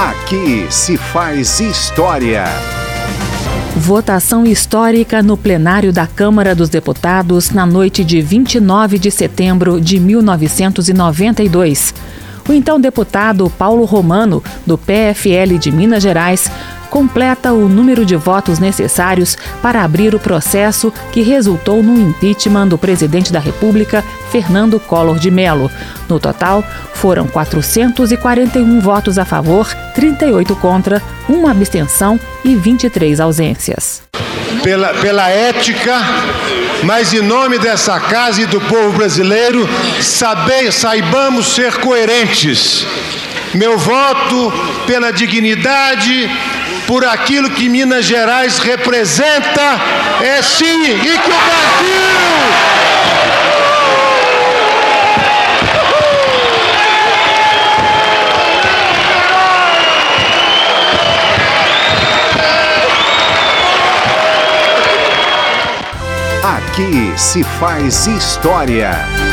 Aqui se faz história. Votação histórica no plenário da Câmara dos Deputados na noite de 29 de setembro de 1992. O então deputado Paulo Romano, do PFL de Minas Gerais, completa o número de votos necessários para abrir o processo que resultou no impeachment do presidente da República, Fernando Collor de Mello. No total, foram 441 votos a favor, 38 contra, uma abstenção e 23 ausências. Pela, pela ética, mas em nome dessa casa e do povo brasileiro, saber, saibamos ser coerentes. Meu voto pela dignidade, por aquilo que Minas Gerais representa, é sim, e que o Brasil. Aqui se faz história.